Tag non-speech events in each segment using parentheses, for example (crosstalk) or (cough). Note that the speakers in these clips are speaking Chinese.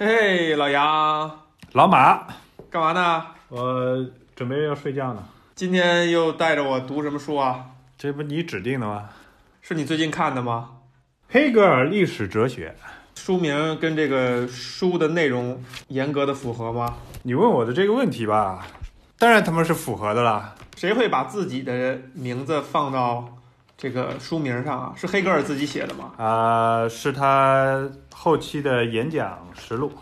嘿，老杨，老马，干嘛呢？我准备要睡觉呢。今天又带着我读什么书啊？这不你指定的吗？是你最近看的吗？黑格尔历史哲学。书名跟这个书的内容严格的符合吗？你问我的这个问题吧，当然他们是符合的啦。谁会把自己的名字放到这个书名上啊？是黑格尔自己写的吗？啊、是他后期的演讲实录。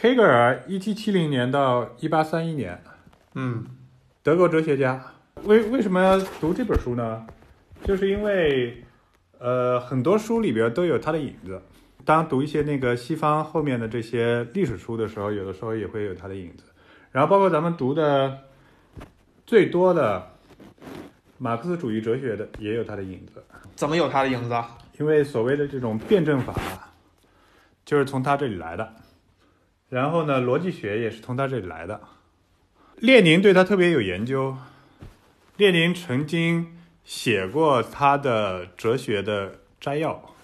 黑格尔一七七零年到一八三一年，嗯，德国哲学家。为为什么要读这本书呢？就是因为，呃，很多书里边都有他的影子。当读一些那个西方后面的这些历史书的时候，有的时候也会有他的影子。然后包括咱们读的最多的马克思主义哲学的，也有它的影子。怎么有它的影子啊？因为所谓的这种辩证法，就是从他这里来的。然后呢，逻辑学也是从他这里来的。列宁对他特别有研究，列宁曾经写过他的哲学的摘要。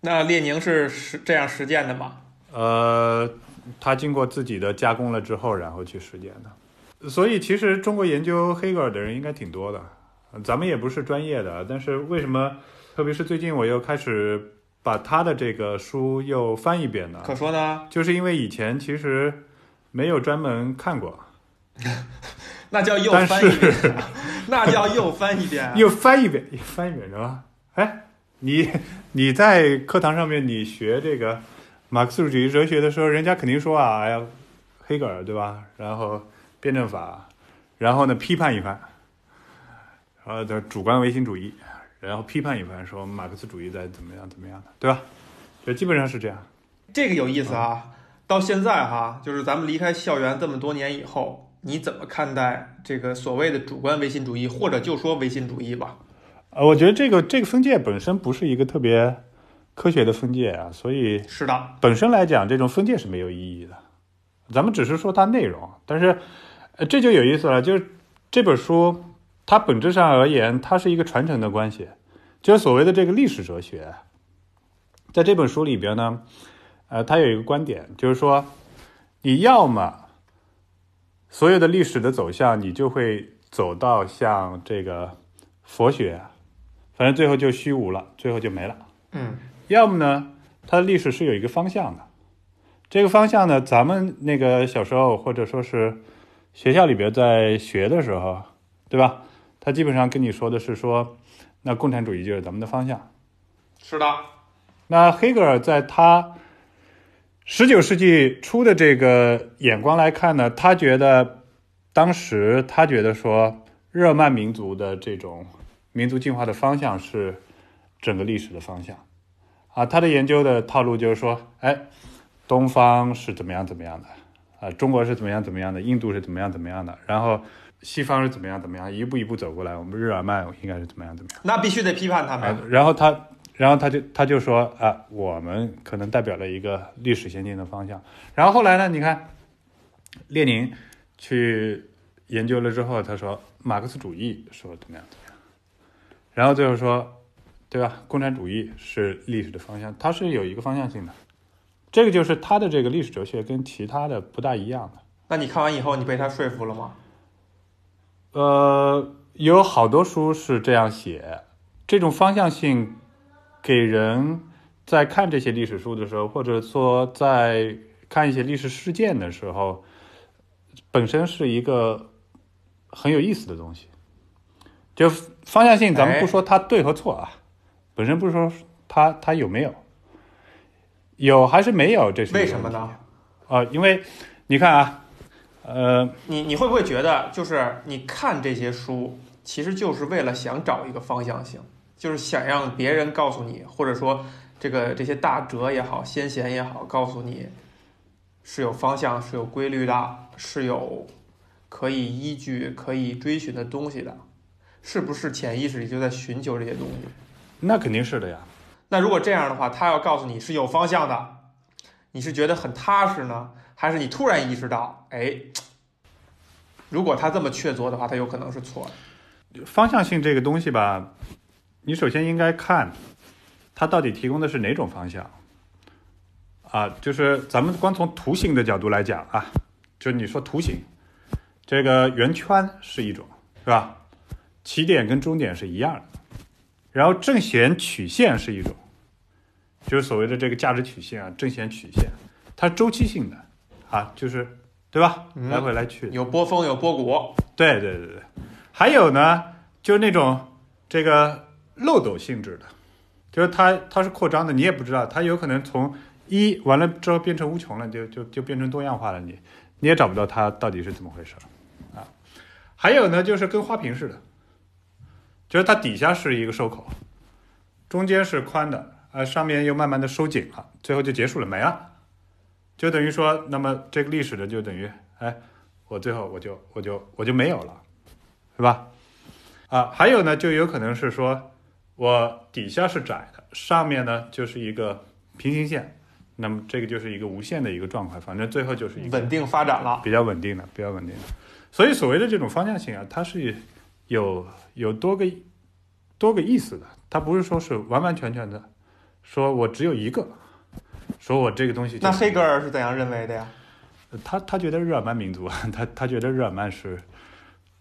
那列宁是实这样实践的吗？呃，他经过自己的加工了之后，然后去实践的。所以其实中国研究黑格尔的人应该挺多的，咱们也不是专业的，但是为什么，特别是最近我又开始把他的这个书又翻一遍呢？可说呢，就是因为以前其实没有专门看过，(laughs) 那叫又翻一遍是，(laughs) 那叫又翻一遍啊。(laughs) 又翻一遍，又翻一遍是吧？哎，你你在课堂上面你学这个马克思主义哲学的时候，人家肯定说啊，哎呀，黑格尔对吧？然后辩证法，然后呢批判一番，然后的主观唯心主义，然后批判一番，说马克思主义在怎么样怎么样的，对吧？就基本上是这样。这个有意思啊！到现在哈，就是咱们离开校园这么多年以后，你怎么看待这个所谓的主观唯心主义，或者就说唯心主义吧？呃，我觉得这个这个分界本身不是一个特别科学的分界啊，所以是的，本身来讲，这种分界是没有意义的。咱们只是说它内容，但是，呃，这就有意思了。就是这本书，它本质上而言，它是一个传承的关系。就是所谓的这个历史哲学，在这本书里边呢，呃，它有一个观点，就是说，你要么所有的历史的走向，你就会走到像这个佛学，反正最后就虚无了，最后就没了。嗯，要么呢，它的历史是有一个方向的，这个方向呢，咱们那个小时候或者说是学校里边在学的时候，对吧？他基本上跟你说的是说，那共产主义就是咱们的方向。是的，那黑格尔在他十九世纪初的这个眼光来看呢，他觉得当时他觉得说，日耳曼民族的这种民族进化的方向是整个历史的方向啊。他的研究的套路就是说，哎，东方是怎么样怎么样的啊，中国是怎么样怎么样的，印度是怎么样怎么样的，然后西方是怎么样怎么样，一步一步走过来，我们日耳曼应该是怎么样怎么样。那必须得批判他啊们。，然后他，然后他就他就说啊，我们可能代表了一个历史先进的方向。然后后来呢，你看，列宁去研究了之后，他说马克思主义说怎么样怎么样，然后最后说，对吧？共产主义是历史的方向，它是有一个方向性的。这个就是他的这个历史哲学跟其他的不大一样的。那你看完以后，你被他说服了吗？呃，有好多书是这样写，这种方向性给人在看这些历史书的时候，或者说在看一些历史事件的时候，本身是一个很有意思的东西。就方向性，咱们不说它对和错啊，本身不是说它它有没有，有还是没有，这是为什么呢？啊、因为你看啊，呃，你你会不会觉得，就是你看这些书，其实就是为了想找一个方向性，就是想让别人告诉你，或者说这个这些大哲也好，先贤也好，告诉你是有方向、是有规律的，是有可以依据、可以追寻的东西的，是不是潜意识里就在寻求这些东西？那肯定是的呀。那如果这样的话，他要告诉你是有方向的，你是觉得很踏实呢，还是你突然意识到，哎，如果他这么确凿的话，他有可能是错的？方向性这个东西吧，你首先应该看它到底提供的是哪种方向啊，就是咱们光从图形的角度来讲啊，就是你说图形，这个圆圈是一种，是吧？起点跟终点是一样的，然后正弦曲线是一种，就是所谓的这个价值曲线啊，正弦曲线，它周期性的啊，就是对吧？嗯来回来去的。有波峰，有波谷，对对对对，还有呢，就是那种这个漏斗性质的，就是它它是扩张的，你也不知道，它有可能从一完了之后变成无穷了，就就就变成多样化了，你你也找不到它到底是怎么回事啊。还有呢，就是跟花瓶似的，就是它底下是一个收口，中间是宽的，呃，上面又慢慢的收紧了，最后就结束了，没了，就等于说，那么这个历史的就等于，哎，我最后我就我就我就没有了，是吧？啊，还有呢，就有可能是说我底下是窄的，上面呢就是一个平行线，那么这个就是一个无限的一个状态，反正最后就是一个稳定发展了。比较稳定的，比较稳定的。所以所谓的这种方向性啊，它是有有多个多个意思的，它不是说是完完全全的，说我只有一个，说我这个东西那黑格尔是怎样认为的呀？他他觉得日耳曼民族，(laughs) 他他觉得日耳曼是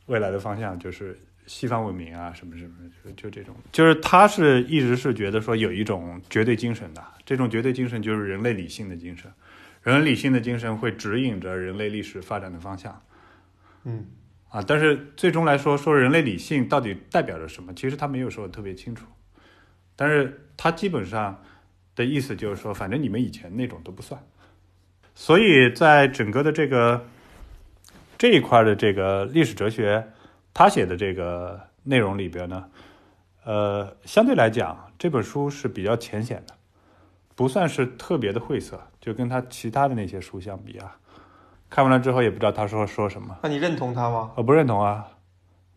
未来的方向，就是西方文明啊，什么什么，就就这种，就是他是一直是觉得说有一种绝对精神的，这种绝对精神就是人类理性的精神，人类理性的精神会指引着人类历史发展的方向。嗯，啊，但是最终来说，说人类理性到底代表着什么，其实他没有说的特别清楚，但是他基本上的意思就是说，反正你们以前那种都不算。所以在整个的这个这一块的这个历史哲学，他写的这个内容里边呢，呃，相对来讲这本书是比较浅显的，不算是特别的晦涩，就跟他其他的那些书相比啊，看完了之后也不知道他说说什么。那你认同他吗？我不认同啊，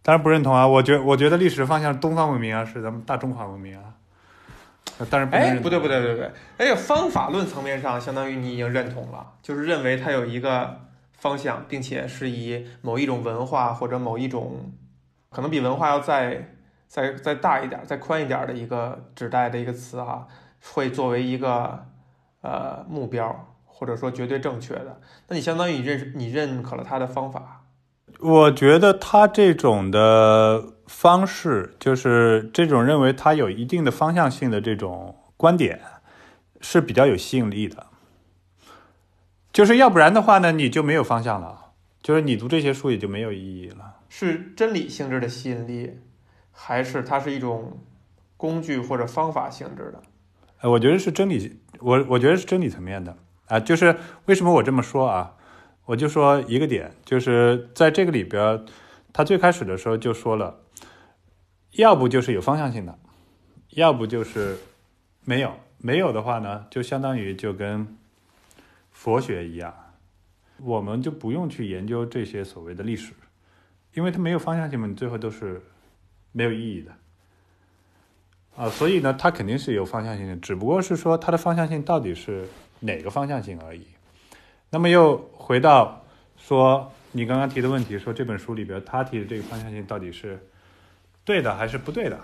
当然不认同啊。我觉我觉得历史方向是东方文明啊，是咱们大中华文明啊。呃当然不哎，不对不对不对不对，哎，方法论层面上，相当于你已经认同了，就是认为它有一个方向，并且是以某一种文化或者某一种可能比文化要再再再大一点、再宽一点的一个指代的一个词哈、会作为一个呃目标，或者说绝对正确的。那你相当于你认识你认可了他的方法，我觉得他这种的方式，就是这种认为它有一定的方向性的这种观点，是比较有吸引力的。就是要不然的话呢，你就没有方向了，就是你读这些书也就没有意义了。是真理性质的吸引力，还是它是一种工具或者方法性质的？呃，我觉得是真理，我我觉得是真理层面的啊。就是为什么我这么说啊？我就说一个点，就是在这个里边儿，他最开始的时候就说了，要不就是有方向性的，要不就是没有。没有的话呢，就相当于就跟佛学一样，我们就不用去研究这些所谓的历史，因为它没有方向性嘛，你最后都是没有意义的。啊，所以呢，它肯定是有方向性的，只不过是说它的方向性到底是哪个方向性而已。那么又回到说你刚刚提的问题，说这本书里边他提的这个方向性到底是对的还是不对的，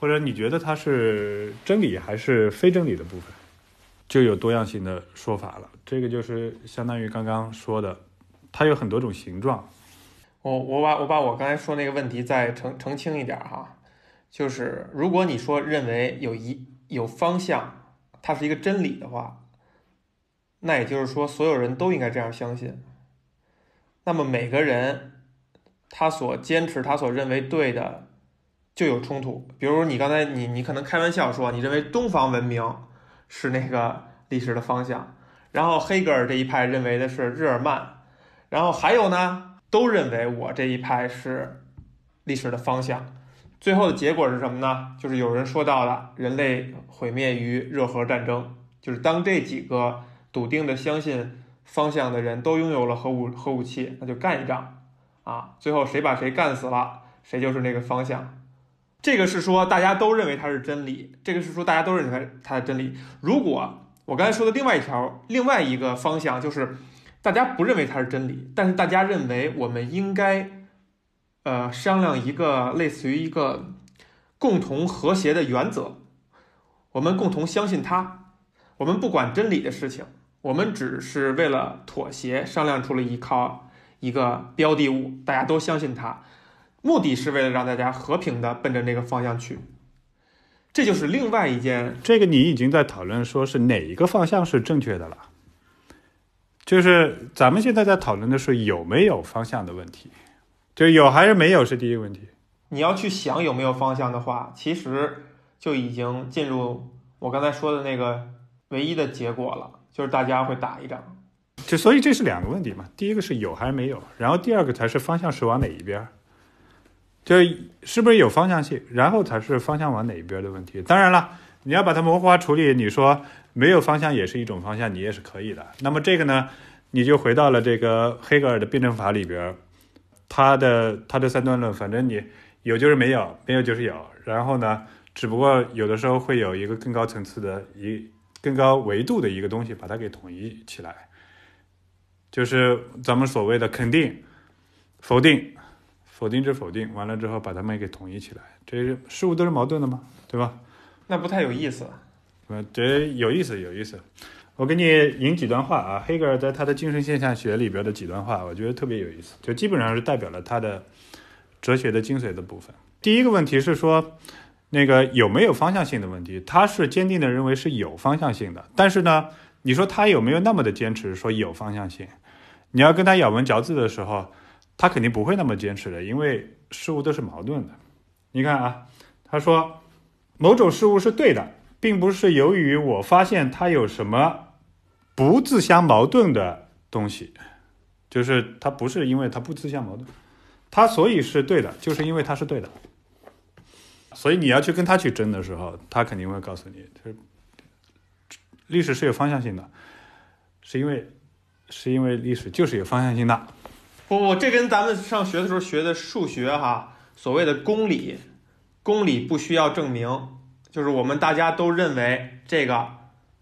或者你觉得它是真理还是非真理的部分，就有多样性的说法了。这个就是相当于刚刚说的，它有很多种形状。我我把我把我刚才说那个问题再澄澄清一点哈，就是如果你说认为有一有方向，它是一个真理的话，那也就是说所有人都应该这样相信。那么每个人他所坚持他所认为对的就有冲突。比如你刚才你你可能开玩笑说你认为东方文明是那个历史的方向，然后黑格尔这一派认为的是日耳曼，然后还有呢？都认为我这一派是历史的方向，最后的结果是什么呢？就是有人说到了人类毁灭于热核战争，就是当这几个笃定的相信方向的人都拥有了核武核武器，那就干一仗啊！最后谁把谁干死了，谁就是那个方向。这个是说大家都认为它是真理，这个是说大家都认为它是真理。如果我刚才说的另外一条另外一个方向就是。大家不认为它是真理，但是大家认为我们应该，呃，商量一个类似于一个共同和谐的原则。我们共同相信它，我们不管真理的事情，我们只是为了妥协商量出了一靠一个标的物，大家都相信它，目的是为了让大家和平的奔着那个方向去。这就是另外一件，这个你已经在讨论说是哪一个方向是正确的了。就是咱们现在在讨论的是有没有方向的问题，就有还是没有是第一个问题。你要去想有没有方向的话，其实就已经进入我刚才说的那个唯一的结果了，就是大家会打一仗。就所以这是两个问题嘛，第一个是有还是没有，然后第二个才是方向是往哪一边儿，就是不是有方向性，然后才是方向往哪一边的问题。当然了，你要把它模糊化处理，你说没有方向也是一种方向，你也是可以的。那么这个呢，你就回到了这个黑格尔的辩证法里边，他的他的三段论，反正你有就是没有，没有就是有，然后呢，只不过有的时候会有一个更高层次的一更高维度的一个东西把它给统一起来。就是咱们所谓的肯定、否定、否定之否定，完了之后把它们给统一起来，这事物都是矛盾的嘛？对吧？那不太有意思。呃，这有意思，有意思。我给你引几段话啊，黑格尔在他的精神现象学里边的几段话，我觉得特别有意思，就基本上是代表了他的哲学的精髓的部分。第一个问题是说，那个有没有方向性的问题，他是坚定的认为是有方向性的，但是呢，你说他有没有那么的坚持说有方向性？你要跟他咬文嚼字的时候，他肯定不会那么坚持的，因为事物都是矛盾的。你看啊，他说某种事物是对的，并不是由于我发现它有什么不自相矛盾的东西，就是它不是因为它不自相矛盾，它所以是对的，就是因为它是对的。所以你要去跟他去争的时候，他肯定会告诉你，就是历史是有方向性的，是因为。是因为历史就是有方向性的，不不，这跟咱们上学的时候学的数学哈，所谓的公理，公理不需要证明，就是我们大家都认为这个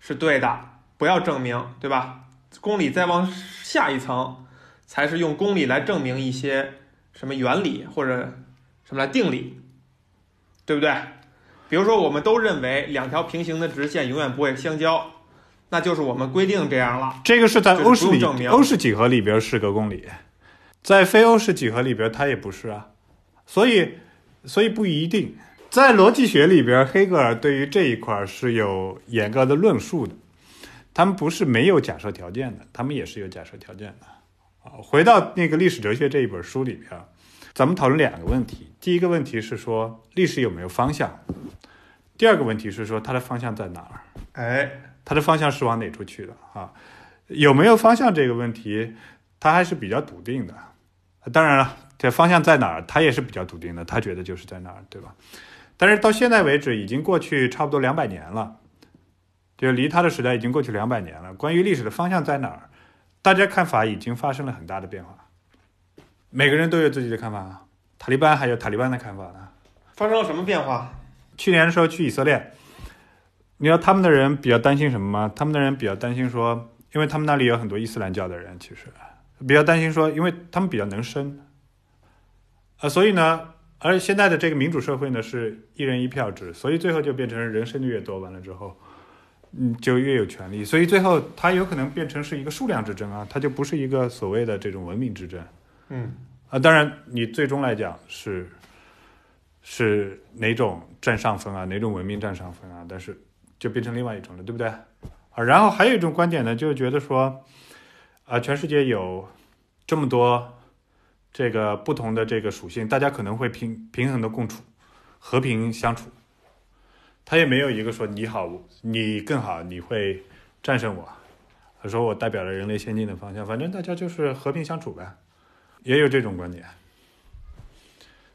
是对的，不要证明，对吧？公理再往下一层，才是用公理来证明一些什么原理或者什么来定理，对不对？比如说，我们都认为两条平行的直线永远不会相交。那就是我们规定这样了。这个是在欧式里，欧式几何里边是个公理，在非欧式几何里边它也不是啊。所以，所以不一定。在逻辑学里边，黑格尔对于这一块是有严格的论述的。他们不是没有假设条件的，他们也是有假设条件的。啊，回到那个历史哲学这一本书里边，咱们讨论两个问题。第一个问题是说历史有没有方向？第二个问题是说它的方向在哪儿？哎。它的方向是往哪处去的啊？有没有方向这个问题，他还是比较笃定的。当然了，这方向在哪儿，他也是比较笃定的。他觉得就是在那儿，对吧？但是到现在为止，已经过去差不多两百年了，就离他的时代已经过去两百年了。关于历史的方向在哪儿，大家看法已经发生了很大的变化。每个人都有自己的看法，塔利班还有塔利班的看法呢。发生了什么变化？去年的时候去以色列。你知道他们的人比较担心什么吗？他们的人比较担心说，因为他们那里有很多伊斯兰教的人，其实比较担心说，因为他们比较能生，啊，所以呢，而现在的这个民主社会呢是一人一票制，所以最后就变成人生的越多，完了之后，嗯，就越有权利，所以最后它有可能变成是一个数量之争啊，它就不是一个所谓的这种文明之争，嗯，啊，当然你最终来讲是是哪种占上风啊，哪种文明占上风啊，但是。就变成另外一种了，对不对？啊，然后还有一种观点呢，就是觉得说，啊，全世界有这么多这个不同的这个属性，大家可能会平平衡的共处，和平相处。他也没有一个说你好，你更好，你会战胜我。他说我代表了人类先进的方向，反正大家就是和平相处呗。也有这种观点，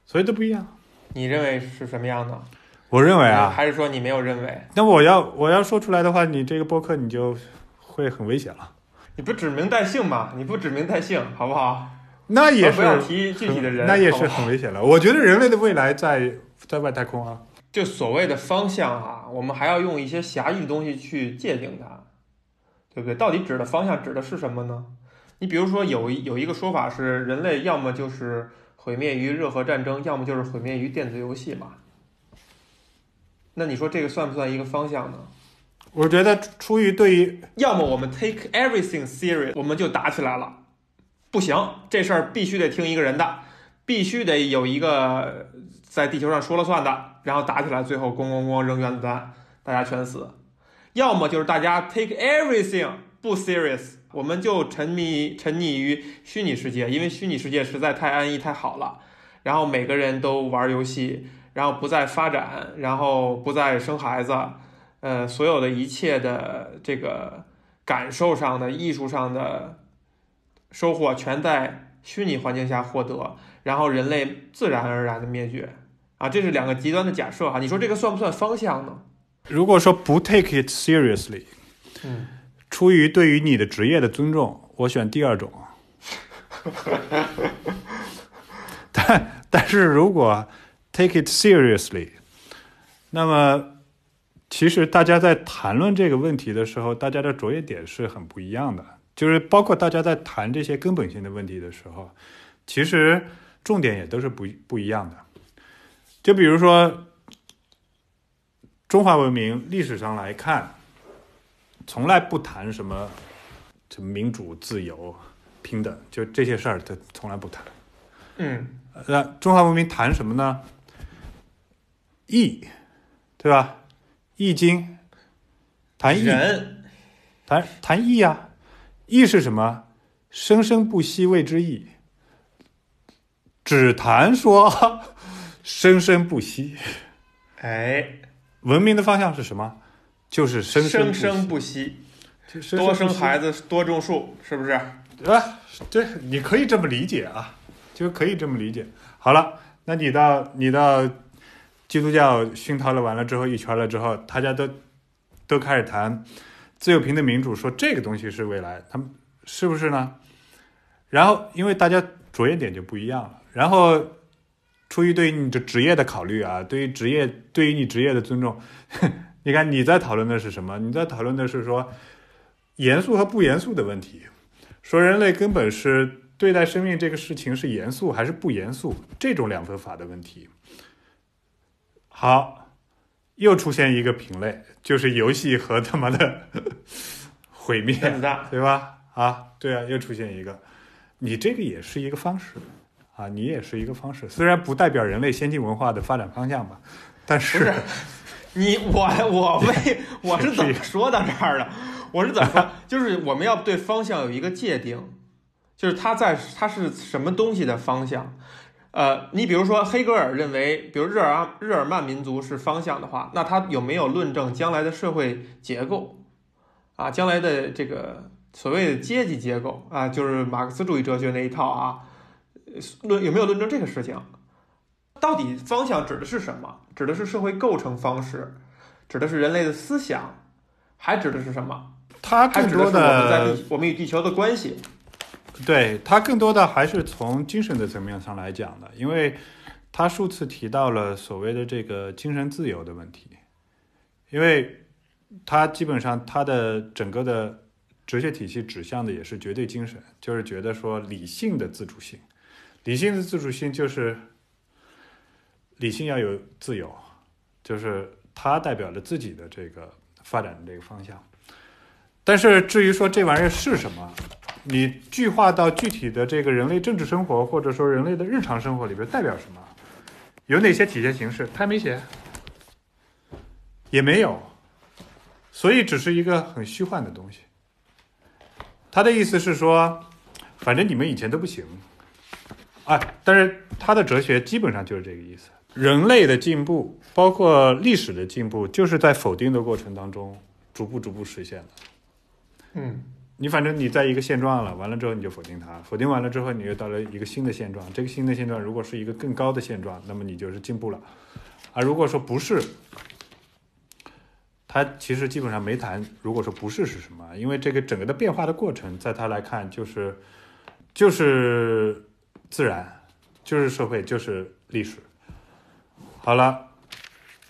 所以都不一样。你认为是什么样的？我认为啊，还是说你没有认为？那我要我要说出来的话，你这个播客你就会很危险了。你不指名带姓嘛？你不指名带姓，好不好？那也是不要提具体的人，那也是很危险了。我觉得人类的未来在在外太空啊。就所谓的方向啊，我们还要用一些狭义的东西去界定它，对不对？到底指的方向指的是什么呢？你比如说有有一个说法是，人类要么就是毁灭于热核战争，要么就是毁灭于电子游戏嘛。那你说这个算不算一个方向呢？我觉得出于对于要么我们 take everything serious，我们就打起来了。不行，这事儿必须得听一个人的，必须得有一个在地球上说了算的，然后打起来，最后咣咣咣扔原子弹，大家全死。要么就是大家 take everything 不 serious，我们就沉迷沉溺于虚拟世界，因为虚拟世界实在太安逸太好了。然后每个人都玩游戏，然后不再发展，然后不再生孩子，呃，所有的一切的这个感受上的、艺术上的收获，全在虚拟环境下获得，然后人类自然而然的灭绝啊！这是两个极端的假设哈。你说这个算不算方向呢？如果说不 take it seriously，嗯，出于对于你的职业的尊重，我选第二种。(laughs) 但但是如果 take it seriously，那么其实大家在谈论这个问题的时候，大家的着眼点是很不一样的。就是包括大家在谈这些根本性的问题的时候，其实重点也都是不不一样的。就比如说中华文明历史上来看，从来不谈什么什么民主、自由、平等，就这些事儿，他从来不谈。嗯那中华文明谈什么呢？义，对吧？易经，谈易，人谈谈易啊。易是什么？生生不息谓之易。只谈说 (laughs) 生生不息。哎，文明的方向是什么？就是生生不息生不息，多生孩子，多种树，是不是？啊，这，你可以这么理解啊，就可以这么理解。好了，那你到你到基督教熏陶了完了之后一圈了之后，大家都都开始谈自由、平等、民主，说这个东西是未来，他们是不是呢？然后因为大家着眼点就不一样了，然后出于对于你的职业的考虑啊，对于职业对于你职业的尊重，(laughs) 你看你在讨论的是什么？你在讨论的是说严肃和不严肃的问题。说人类根本是对待生命这个事情是严肃还是不严肃，这种两分法的问题。好，又出现一个品类，就是游戏和他妈的 (laughs) 毁灭，对吧？啊，对啊，又出现一个，你这个也是一个方式啊，你也是一个方式，虽然不代表人类先进文化的发展方向吧，但是是你我我为 (laughs) 我是怎么说到这儿的？我是怎么说？(laughs) 就是我们要对方向有一个界定，就是它在它是什么东西的方向。呃，你比如说黑格尔认为，比如日耳日耳曼民族是方向的话，那他有没有论证将来的社会结构啊？将来的这个所谓的阶级结构啊，就是马克思主义哲学那一套啊，呃论有没有论证这个事情？到底方向指的是什么？指的是社会构成方式，指的是人类的思想，还指的是什么？它还更多指的是我们在的地我们与地球的关系。对他更多的还是从精神的层面上来讲的，因为他数次提到了所谓的这个精神自由的问题，因为他基本上他的整个的哲学体系指向的也是绝对精神，就是觉得说理性的自主性，理性的自主性就是理性要有自由，就是它代表着自己的这个发展的这个方向。但是至于说这玩意儿是什么，你具化到具体的这个人类政治生活，或者说人类的日常生活里边代表什么？有哪些体现形式？他没写，也没有，所以只是一个很虚幻的东西。他的意思是说，反正你们以前都不行，啊，但是他的哲学基本上就是这个意思。人类的进步，包括历史的进步，就是在否定的过程当中逐步逐步实现的。嗯，你反正你在一个现状了，完了之后你就否定它，否定完了之后你又到了一个新的现状，这个新的现状如果是一个更高的现状，那么你就是进步了，啊，如果说不是，他其实基本上没谈，如果说不是是什么，因为这个整个的变化的过程，在他来看就是就是自然，就是社会，就是历史。好了，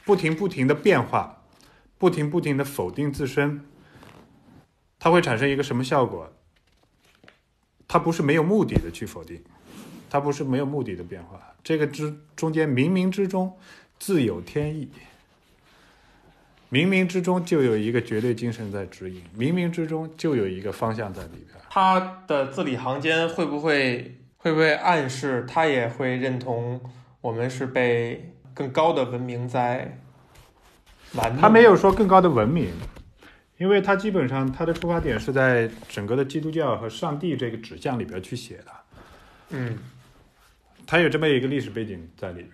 不停不停的变化，不停不停的否定自身。它会产生一个什么效果？它不是没有目的的去否定，它不是没有目的的变化。这个之中间冥冥之中自有天意。冥冥之中就有一个绝对精神在指引，冥冥之中就有一个方向在里边。他的字里行间会不会会不会暗示他也会认同我们是被更高的文明在玩弄？他没有说更高的文明，因为他基本上他的出发点是在整个的基督教和上帝这个指向里边去写的，嗯他有这么一个历史背景在里边。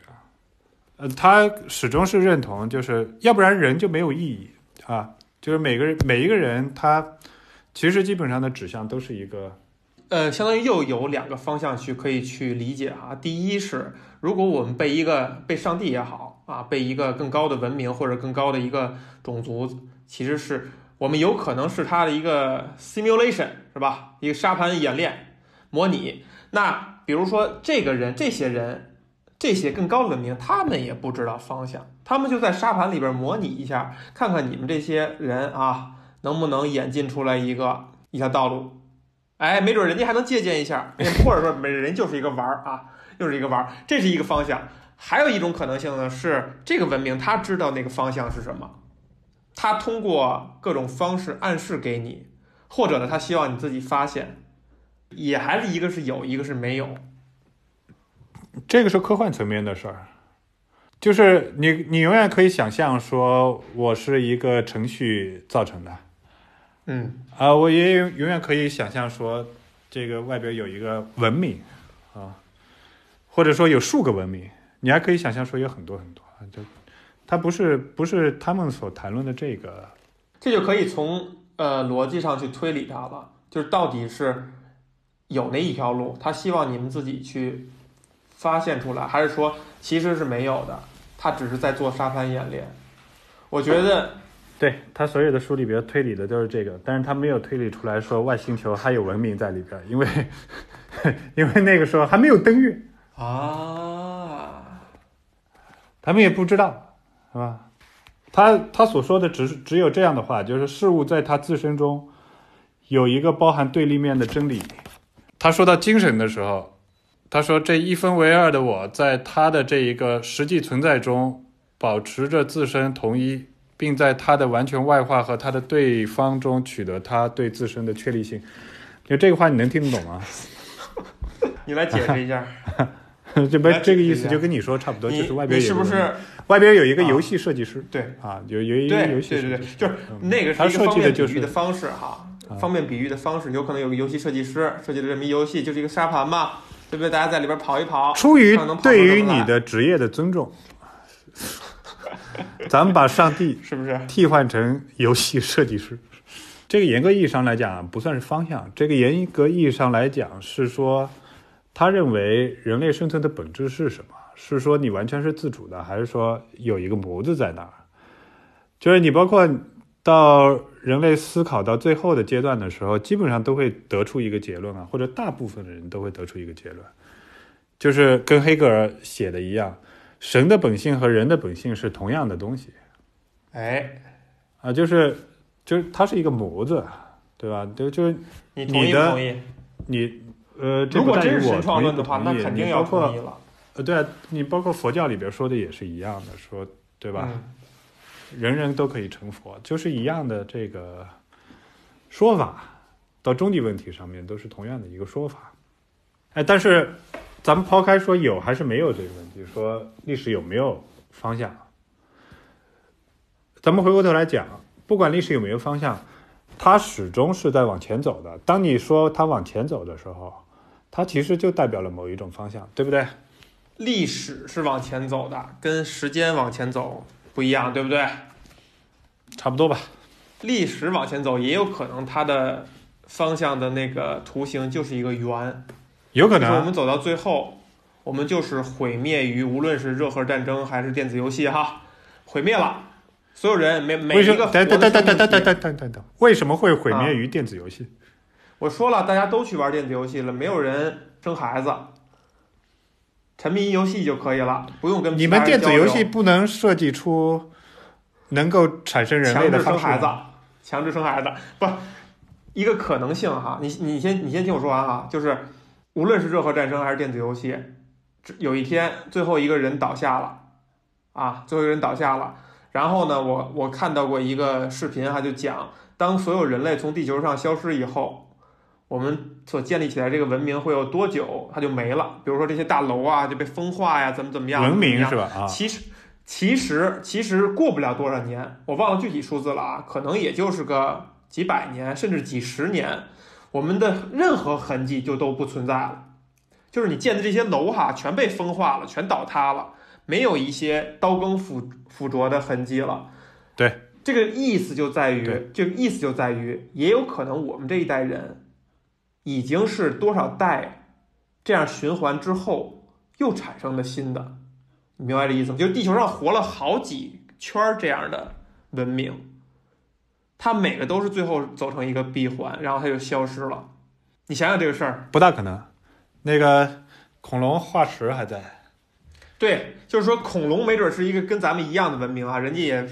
呃，他始终是认同，就是要不然人就没有意义啊，就是每个人每一个人他其实基本上的指向都是一个。呃，相当于又有两个方向去可以去理解哈。第一是，如果我们被一个被上帝也好啊，被一个更高的文明或者更高的一个种族，其实是我们有可能是他的一个 simulation 是吧？一个沙盘演练模拟。那比如说这个人、这些人、这些更高文明，他们也不知道方向，他们就在沙盘里边模拟一下，看看你们这些人啊，能不能演进出来一个一条道路。哎，没准人家还能借鉴一下，或者说每人就是一个玩儿啊，又是一个玩儿，这是一个方向。还有一种可能性呢，是这个文明他知道那个方向是什么，他通过各种方式暗示给你，或者呢，他希望你自己发现。也还是一个是有，一个是没有。这个是科幻层面的事儿，就是你你永远可以想象说，我是一个程序造成的，嗯啊，我也永永远可以想象说，这个外边有一个文明啊，或者说有数个文明，你还可以想象说有很多很多啊，就它不是不是他们所谈论的这个，这就可以从呃逻辑上去推理它了，就是到底是有那一条路，他希望你们自己去发现出来，还是说其实是没有的，他只是在做沙盘演练。我觉得对他所有的书里边推理的都是这个，但是他没有推理出来说外星球还有文明在里边，因为 (laughs) 因为那个时候还没有登月，啊，他们也不知道，是吧？他他所说的只是只有这样的话，就是事物在它自身中有一个包含对立面的真理。他说到精神的时候，他说这一分为二的我在他的这一个实际存在中保持着自身同一，并在他的完全外化和他的对方中取得他对自身的确立性。就这个话你能听得懂吗？(laughs) 你来解释一下，(laughs) (laughs) 这不这个意思就跟你说差不多，就是外边你是不有一个是外边有一个啊游戏设计师对？啊，有有一个游戏对对对，设计师就是嗯那个他设是一个方便比喻的方式哈，啊方便比喻的方式，有可能有个游戏设计师设计的这么一游戏，就是一个沙盘嘛，对不对？大家在里边跑一跑，出于对于你的职业的尊重，咱们把上帝 (laughs) 是不是？替换成游戏设计师。这个严格意义上来讲不算是方向，这个严格意义上来讲是说，他认为人类生存的本质是什么？是说你完全是自主的，还是说有一个模子在那儿？就是你包括到人类思考到最后的阶段的时候，基本上都会得出一个结论啊，或者大部分的人都会得出一个结论，就是跟黑格尔写的一样，神的本性和人的本性是同样的东西。哎，啊，就是就是它是一个模子，对吧？就就是你同意不同意？你呃，这如果不在于真是神创论的话，那肯定要你包括同意了，呃，对啊，你包括佛教里边说的也是一样的，说对吧？嗯人人都可以成佛，就是一样的这个说法，到终极问题上面都是同样的一个说法。哎，但是咱们抛开说有还是没有这个问题，说历史有没有方向，咱们回过头来讲，不管历史有没有方向，它始终是在往前走的。当你说它往前走的时候，它其实就代表了某一种方向，对不对？历史是往前走的，跟时间往前走不一样，对不对？差不多吧。历史往前走，也有可能它的方向的那个图形就是一个圆，有可能我们走到最后，我们就是毁灭于无论是热核战争还是电子游戏哈，毁灭了，所有人每每为什一个等等等等等等等。等等等，为什么会毁啊灭于电子游戏？我说了，大家都去玩电子游戏了，没有人生孩子，沉迷于游戏就可以了，不用跟你们电子游戏不能设计出能够产生人类强的生孩子？，强制生孩子，不，一个可能性哈。你你先你先听我说完哈，就是无论是热核战争还是电子游戏，只有一天最后一个人倒下了，啊，最后一个人倒下了，然后呢，我我看到过一个视频哈，就讲当所有人类从地球上消失以后，我们所建立起来这个文明会有多久它就没了？比如说这些大楼啊就被风化呀，怎么怎么样？文明是吧？啊，其实其实其实过不了多少年，我忘了具体数字了啊，可能也就是个几百年甚至几十年，我们的任何痕迹就都不存在了。就是你建的这些楼哈，全被风化了，全倒塌了，没有一些刀耕斧斧琢的痕迹了。对，这个意思就在于对，这个意思就在于，也有可能我们这一代人已经是多少代这样循环之后又产生的新的，你明白这意思吗？就是地球上活了好几圈儿这样的文明，它每个都是最后走成一个闭环，然后它就消失了。你想想这个事儿，不大可能。那个恐龙化石还在，对，就是说恐龙没准是一个跟咱们一样的文明啊，人家也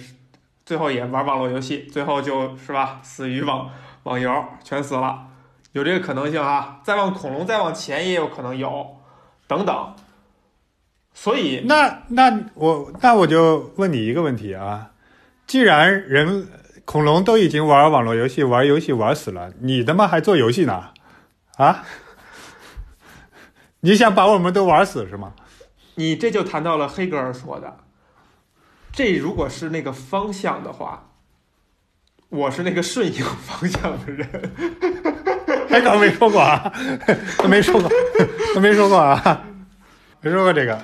最后也玩网络游戏，最后就是吧，死于网网游，全死了，有这个可能性啊。再往恐龙再往前也有可能有，等等。所以那那我那我就问你一个问题啊，既然人恐龙都已经玩网络游戏、玩游戏玩死了，你他妈还做游戏呢？啊？(laughs) 你想把我们都玩死是吗？你这就谈到了黑格尔说的，这如果是那个方向的话，我是那个顺应方向的人。黑格尔没说过啊，他没说过，他没说过啊，没说过这个。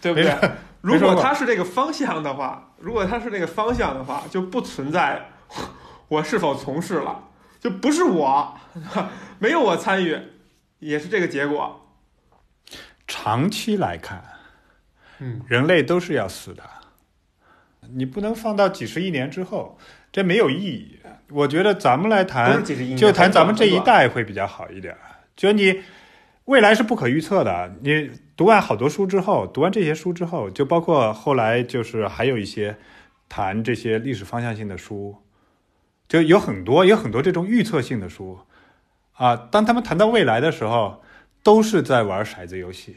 对不对？(laughs) 如果他是这个方向的话，如果他是那个方向的话，就不存在我是否从事了，就不是我，没有我参与，也是这个结果。长期来看，嗯，人类都是要死的，你不能放到几十亿年之后，这没有意义。我觉得咱们来谈就谈咱们这一。代会比较好一点。就你未来是不可预测的，你读完好多书之后，读完这些书之后，就包括后来就是还有一些谈这些历史方向性的书，就有很多有很多这种预测性的书啊。当他们谈到未来的时候，都是在玩骰子游戏，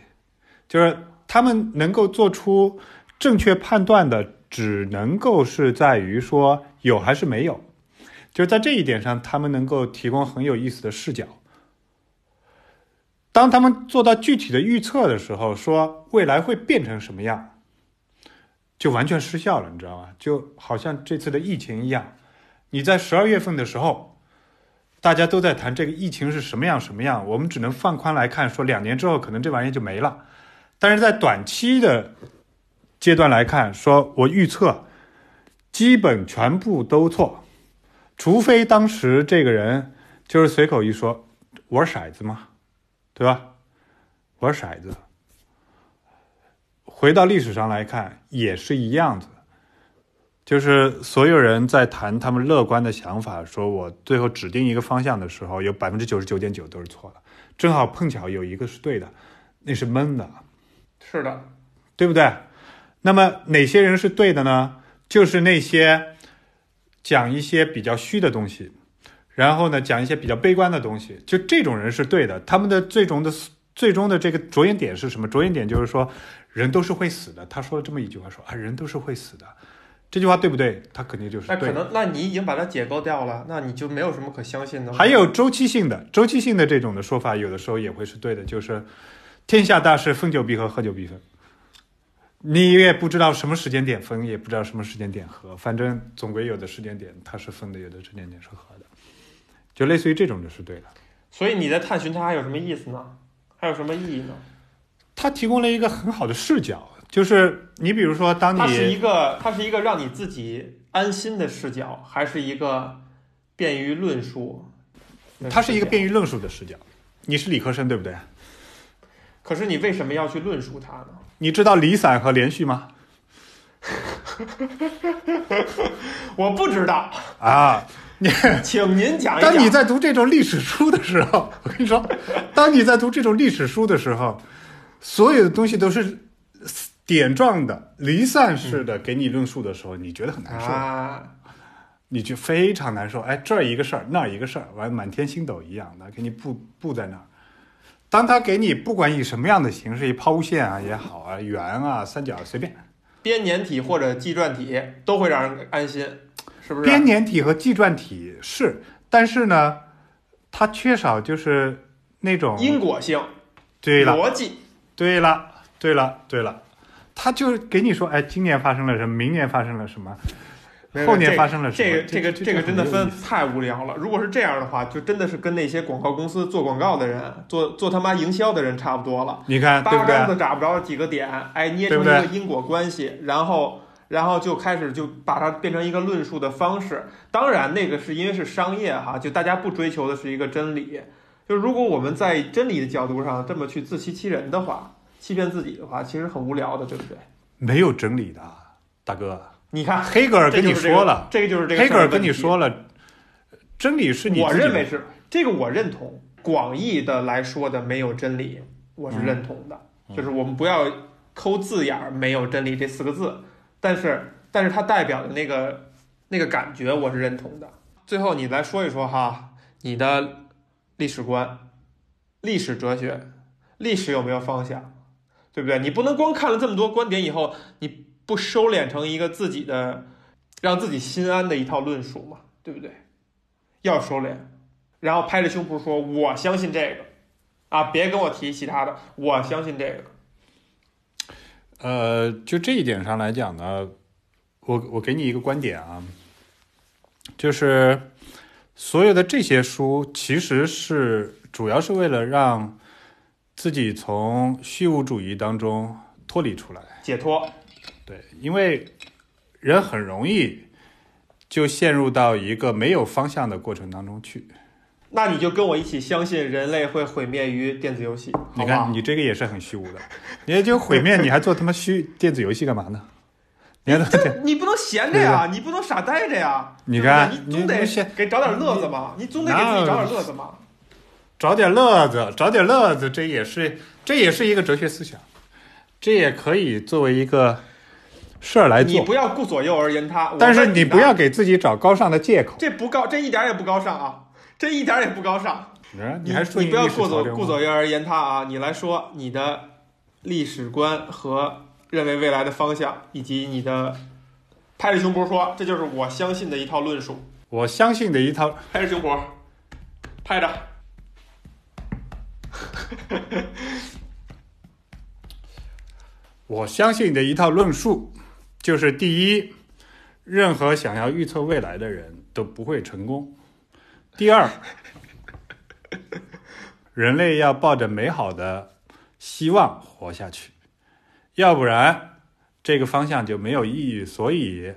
就是他们能够做出正确判断的，只能够是在于说有还是没有。就在这一点上，他们能够提供很有意思的视角。当他们做到具体的预测的时候，说未来会变成什么样，就完全失效了，你知道吗？就好像这次的疫情一样，你在十二月份的时候，大家都在谈这个疫情是什么样什么样，我们只能放宽来看，说两年之后可能这玩意就没了。但是在短期的阶段来看，说我预测基本全部都错，除非当时这个人就是随口一说玩骰子嘛，对吧？玩骰子，回到历史上来看也是一样子，就是所有人在谈他们乐观的想法，说我最后指定一个方向的时候，有百分之九十九点九都是错的，正好碰巧有一个是对的，那是闷的。是的，对不对？那么哪些人是对的呢？就是那些讲一些比较虚的东西，然后呢讲一些比较悲观的东西，就这种人是对的。他们的最终的最终的这个着眼点是什么？着眼点就是说，人都是会死的。他说了这么一句话，说啊，人都是会死的。这句话对不对？他肯定就是那可。能那你已经把它解构掉了，那你就没有什么可相信的。还有周期性的，周期性的这种的说法，有的时候也会是对的，就是天下大事，分久必合，合久必分。你也不知道什么时间点分，也不知道什么时间点合，反正总归有的时间点它是分的，有的时间点是合的，就类似于这种就是对的。所以你在探寻它还有什么意思呢？还有什么意义呢？它提供了一个很好的视角，就是你比如说，当它是一个，它是一个让你自己安心的视角，还是一个便于论述？它是一个。便于论述的视角。你是理科生对不对？可是你为什么要去论述它呢？你知道离散和连续吗？(laughs) 我不知道，啊，你 (laughs) 请您讲一当你。在读这种历史书的时候，(laughs) 我跟你说，当你在读这种历史书的时候，所有的东西都是点状的、离散式的给你论述的时候，你觉得很难受，啊，你就非常难受。哎，这儿一个事儿，那儿一个事儿，完满天星斗一样的给你布布在那儿。当他给你不管以什么样的形式，以抛物线啊也好啊，圆啊、三角随便，编年体或者纪传体都会让人安心，是不是？编年体和纪传体是，但是呢，它缺少就是那种因果性、对了，逻辑。对了，对了，对了，他就给你说，哎，今年发生了什么，明年发生了什么，后年发生了什么？这个这个这这个真的分太无聊了。如果是这样的话，就真的是跟那些广告公司做广告的人、做做他妈营销的人差不多了。你看？八竿子打不着几个点，哎，捏成一个因果关系，然后然后就开始就把它变成一个论述的方式。当然，那个是因为是商业哈，就大家不追求的是一个真理。就如果我们在真理的角度上这么去自欺欺人的话，欺骗自己的话，其实很无聊的，对不对？没有真理的，大哥。你看，黑格尔跟你说了，这个就是这个黑格尔跟你说了，真理是你我认为是这个，我认同。广义的来说的没有真理，我是认同的。嗯就是我们不要抠字眼儿“没有真理”这四个字，但是但是它代表的那个那个感觉，我是认同的。最后你来说一说哈，你的历史观、历史哲学、历史有没有方向，对不对？你不能光看了这么多观点以后，你不收敛成一个自己的让自己心安的一套论述嘛，对不对？要收敛，然后拍着胸脯说我相信这个，啊，别跟我提其他的，我相信这个。呃，就这一点上来讲呢，我我给你一个观点啊，就是所有的这些书其实是主要是为了让自己从虚无主义当中脱离出来。解脱，对，因为人很容易就陷入到一个没有方向的过程当中去。那你就跟我一起相信人类会毁灭于电子游戏，你看，你这个也是很虚无的，你就毁灭，你还做他妈虚电子游戏干嘛呢？你看这你不能闲着呀，你不能傻呆着呀。你看你总得你你闲给找点乐子嘛，你总得给自己找点乐子嘛。找点乐子，找点乐子，这也是这也是一个哲学思想，这也可以作为一个事儿来做。你不要顾左右而言他，但是你你不要给自己找高尚的借口。这不高，这一点也不高尚啊，这一点也不高尚。你你还说你不要顾左顾左右而言他啊！你来说你的历史观和认为未来的方向，以及你的拍着胸脯说，这就是我相信的一套论述。我相信的一套，拍着胸脯，拍着。(laughs) 我相信的一套论述，就是第一，任何想要预测未来的人都不会成功；第二，人类要抱着美好的希望活下去，要不然这个方向就没有意义。所以，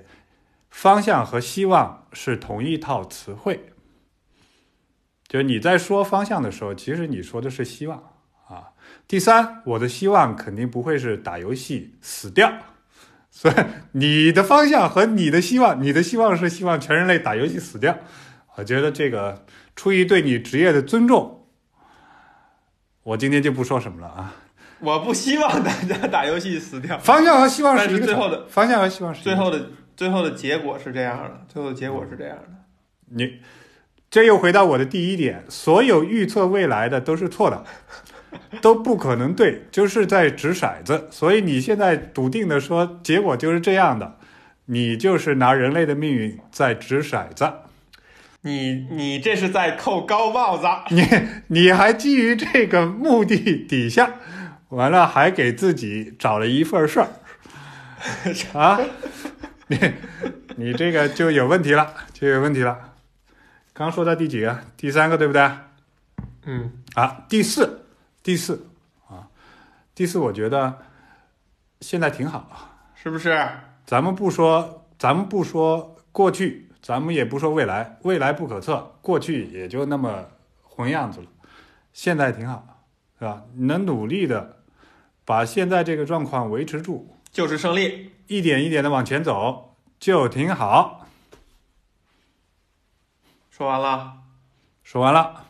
方向和希望是同一套词汇。就是你在说方向的时候，其实你说的是希望啊。第三，我的希望肯定不会是打游戏死掉，所以你的方向和你的希望，你的希望是希望全人类打游戏死掉。我觉得这个出于对你职业的尊重，我今天就不说什么了啊。我不希望大家打游戏死掉。方向和希望是一个是最后的方向和希望是最后的最后的结果是这样的，最后的结果是这样的。你这又回到我的第一点，所有预测未来的都是错的，(laughs) 都不可能对，就是在掷骰子。所以你现在笃定的说结果就是这样的，你就是拿人类的命运在掷骰子。你你这是在扣高帽子。(laughs) 你你还基于这个目的底下，完了还给自己找了一份事儿 (laughs) 啊！你你这个就有问题了，就有问题了。刚说到第几个？第三个对不对？嗯，啊，第四，第四啊，第四，我觉得现在挺好。是不是？咱们不说，咱们不说过去，咱们也不说未来，未来不可测，过去也就那么混样子了。现在挺好，是吧？你能努力的把现在这个状况维持住，就是胜利。一点一点的往前走，就挺好。说完了。说完了，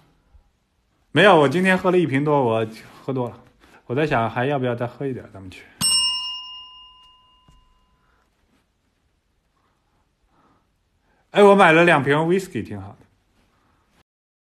没有，我今天喝了一瓶多，我喝多了。我在想还要不要再喝一点，咱们去。哎，我买了两瓶 whisky，挺好的。